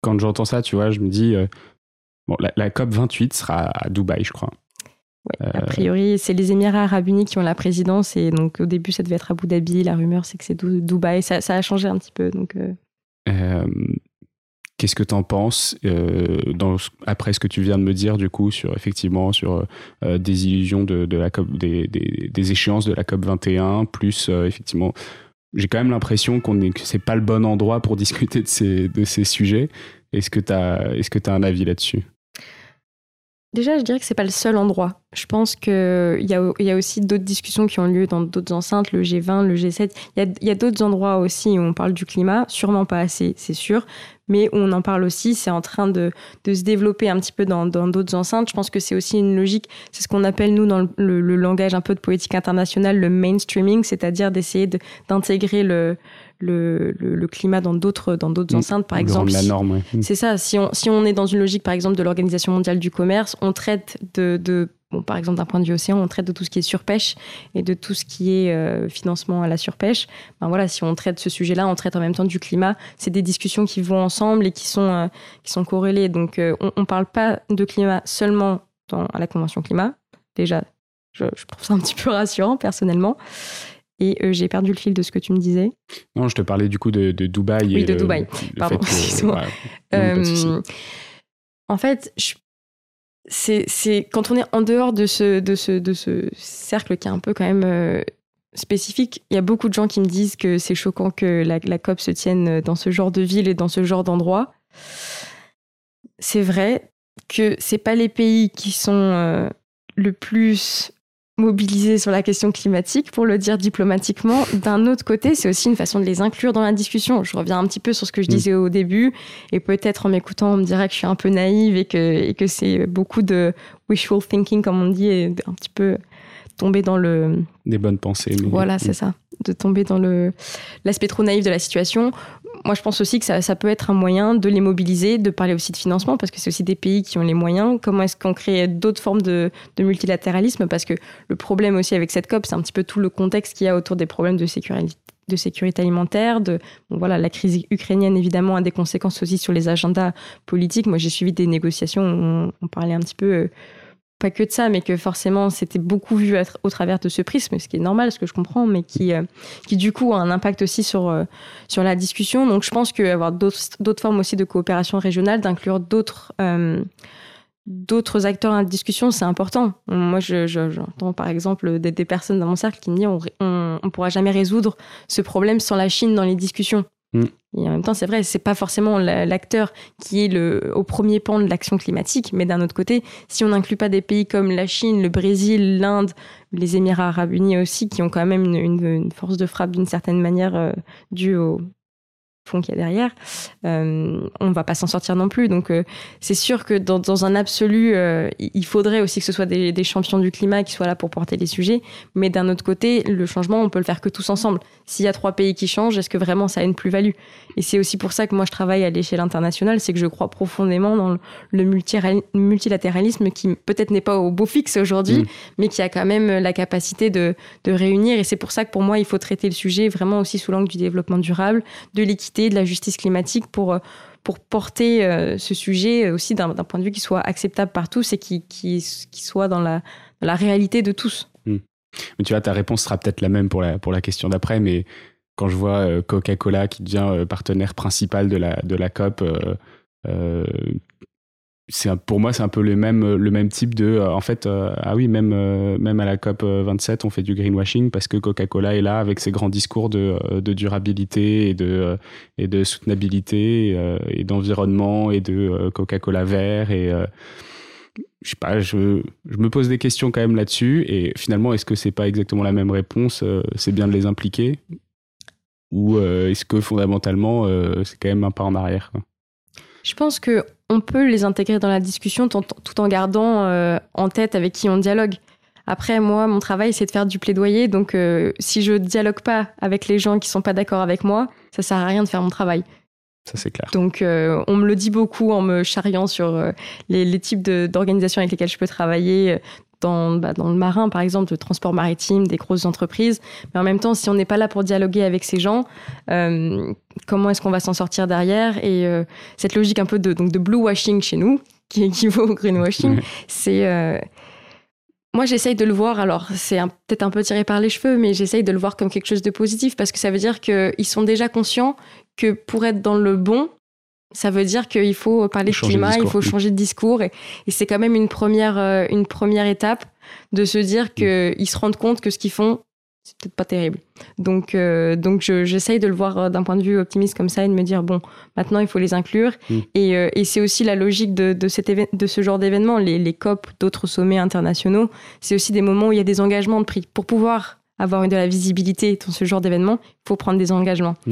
quand j'entends ça, tu vois, je me dis, bon, la, COP 28 sera à Dubaï, je crois. a priori, c'est les Émirats arabes unis qui ont la présidence et donc au début, ça devait être Abu Dhabi. La rumeur, c'est que c'est Dubaï. Ça, ça, a changé un petit peu. Donc, Qu'est-ce que tu en penses dans, après ce que tu viens de me dire du coup sur effectivement sur des illusions de, de la COP, des, des, des, échéances de la COP 21 plus effectivement j'ai quand même l'impression qu'on est, que c'est pas le bon endroit pour discuter de ces, sujets. Est-ce que tu as un avis là-dessus? Déjà, je dirais que c'est pas le seul endroit. Je pense qu'il y a, y a aussi d'autres discussions qui ont lieu dans d'autres enceintes, le G20, le G7. Il y a, d'autres endroits aussi où on parle du climat, sûrement pas assez, c'est sûr, mais on en parle aussi. C'est en train de, se développer un petit peu dans d'autres enceintes. Je pense que c'est aussi une logique, c'est ce qu'on appelle, nous, dans le, langage un peu de politique internationale, le mainstreaming, c'est-à-dire d'essayer d'intégrer le, le, le, climat dans d'autres dans d'autres mm. enceintes par exemple. la norme mm. c'est ça si on si on est dans une logique par exemple de l'organisation mondiale du commerce on traite de, de bon, par exemple d'un point de vue océan on traite de tout ce qui est surpêche et de tout ce qui est euh, financement à la surpêche. Ben voilà si on traite ce sujet là on traite en même temps du climat. C'est des discussions qui vont ensemble et qui sont euh, qui sont corrélées. Donc euh, on, on parle pas de climat seulement dans à la convention climat. Déjà je, je trouve ça un petit peu rassurant personnellement et euh, j'ai perdu le fil de ce que tu me disais. Non, je te parlais du coup de, de Dubaï. Oui, de Dubaï. Pardon, excuse-moi. Euh, en fait, c'est quand on est en dehors de ce, de, ce, de ce cercle qui est un peu quand même euh, spécifique, il y a beaucoup de gens qui me disent que c'est choquant que la, la, COP se tienne dans ce genre de ville et dans ce genre d'endroit. C'est vrai que c'est pas les pays qui sont le plus mobilisés sur la question climatique, pour le dire diplomatiquement. D'un autre côté, c'est aussi une façon de les inclure dans la discussion. Je reviens un petit peu sur ce que je mm. disais au début, et peut-être en m'écoutant, on me dirait que je suis un peu naïve et que, et que c'est beaucoup de wishful thinking, comme on dit, et un petit peu tomber dans le... Des bonnes pensées. Voilà, c'est ça. De tomber dans le l'aspect trop naïf de la situation moi, je pense aussi que ça, peut être un moyen de les mobiliser, de parler aussi de financement, parce que c'est aussi des pays qui ont les moyens. Comment est-ce qu'on crée d'autres formes de, multilatéralisme? Parce que le problème aussi avec cette COP, c'est un petit peu tout le contexte qu'il y a autour des problèmes de sécurité alimentaire, de voilà la crise ukrainienne évidemment a des conséquences aussi sur les agendas politiques. Moi j'ai suivi des négociations où on, parlait un petit peu euh, pas que de ça, mais que forcément c'était beaucoup vu au travers de ce prisme, ce qui est normal, ce que je comprends, mais qui, euh, qui du coup a un impact aussi sur, euh, sur la discussion. Donc je pense qu'avoir d'autres formes aussi de coopération régionale, d'inclure d'autres euh, d'autres acteurs la discussion, c'est important. Moi, j'entends par exemple des, des, personnes dans mon cercle qui me disent on ne pourra jamais résoudre ce problème sans la Chine dans les discussions. Mm. Et en même temps, c'est vrai, c'est pas forcément l'acteur qui est le, au premier pan de l'action climatique, mais d'un autre côté, si on n'inclut pas des pays comme la Chine, le Brésil, l'Inde, les Émirats arabes unis aussi, qui ont quand même une, force de frappe d'une certaine manière euh, due au, fond qu'il y a derrière, euh, on va pas s'en sortir non plus. Donc euh, c'est sûr que dans, dans un absolu, euh, il faudrait aussi que ce soit des, des, champions du climat qui soient là pour porter les sujets. Mais d'un autre côté, le changement, on peut le faire que tous ensemble. S'il y a trois pays qui changent, est-ce que vraiment ça a une plus-value? Et c'est aussi pour ça que moi je travaille à l'échelle internationale, c'est que je crois profondément dans le multilatéralisme qui peut-être n'est pas au beau fixe aujourd'hui, mm. mais qui a quand même la capacité de, de réunir. Et c'est pour ça que pour moi, il faut traiter le sujet vraiment aussi sous l'angle du développement durable, de l'équité de la justice climatique pour, euh, pour porter euh, ce sujet aussi d'un point de vue qui soit acceptable par tous et qui, qui, soit dans la, la, réalité de tous. Hmm. Tu vois, ta réponse sera peut-être la même pour la, pour la question d'après, mais quand je vois euh, Coca-Cola qui devient partenaire principal de la, de la COP, c'est pour moi c'est un peu le même le même type de euh, en fait euh, ah oui même euh, même à la COP 27 on fait du greenwashing parce que Coca-Cola est là avec ses grands discours de, de durabilité et de et de soutenabilité et d'environnement et de Coca-Cola vert et je sais pas je, je me pose des questions quand même là-dessus et finalement est-ce que c'est pas exactement la même réponse c'est bien de les impliquer ou est-ce que fondamentalement c'est quand même un pas en arrière je pense que on peut les intégrer dans la discussion tout en gardant euh, en tête avec qui on dialogue. Après, moi, mon travail, c'est de faire du plaidoyer. Donc, euh, si je dialogue pas avec les gens qui sont pas d'accord avec moi, ça sert à rien de faire mon travail. Ça, c'est clair. Donc, euh, on me le dit beaucoup en me charriant sur les, les, types d'organisations avec lesquelles je peux travailler, dans, bah, dans le marin, par exemple, le transport maritime, des grosses entreprises. Mais en même temps, si on n'est pas là pour dialoguer avec ces gens, euh, comment est-ce qu'on va s'en sortir derrière? Et euh, cette logique un peu de, donc de blue washing chez nous, qui équivaut au greenwashing, c'est... Euh, moi, j'essaye de le voir, alors c'est peut-être un peu tiré par les cheveux, mais j'essaye de le voir comme quelque chose de positif parce que ça veut dire qu'ils sont déjà conscients que pour être dans le bon, ça veut dire qu'il faut parler de climat, il faut changer de discours. Et, c'est quand même une première, euh, une première étape de se dire mm. qu'ils se rendent compte que ce qu'ils font, c'est peut-être pas terrible. Donc, euh, donc j'essaye de le voir euh, d'un point de vue optimiste comme ça et de me dire, bon, maintenant il faut les inclure. Mm. Et, et c'est aussi la logique de, de, cet de ce genre d'événement, les, les COP, d'autres sommets internationaux. C'est aussi des moments où il y a des engagements de prix. Pour pouvoir avoir de la visibilité dans ce genre d'événement, il faut prendre des engagements.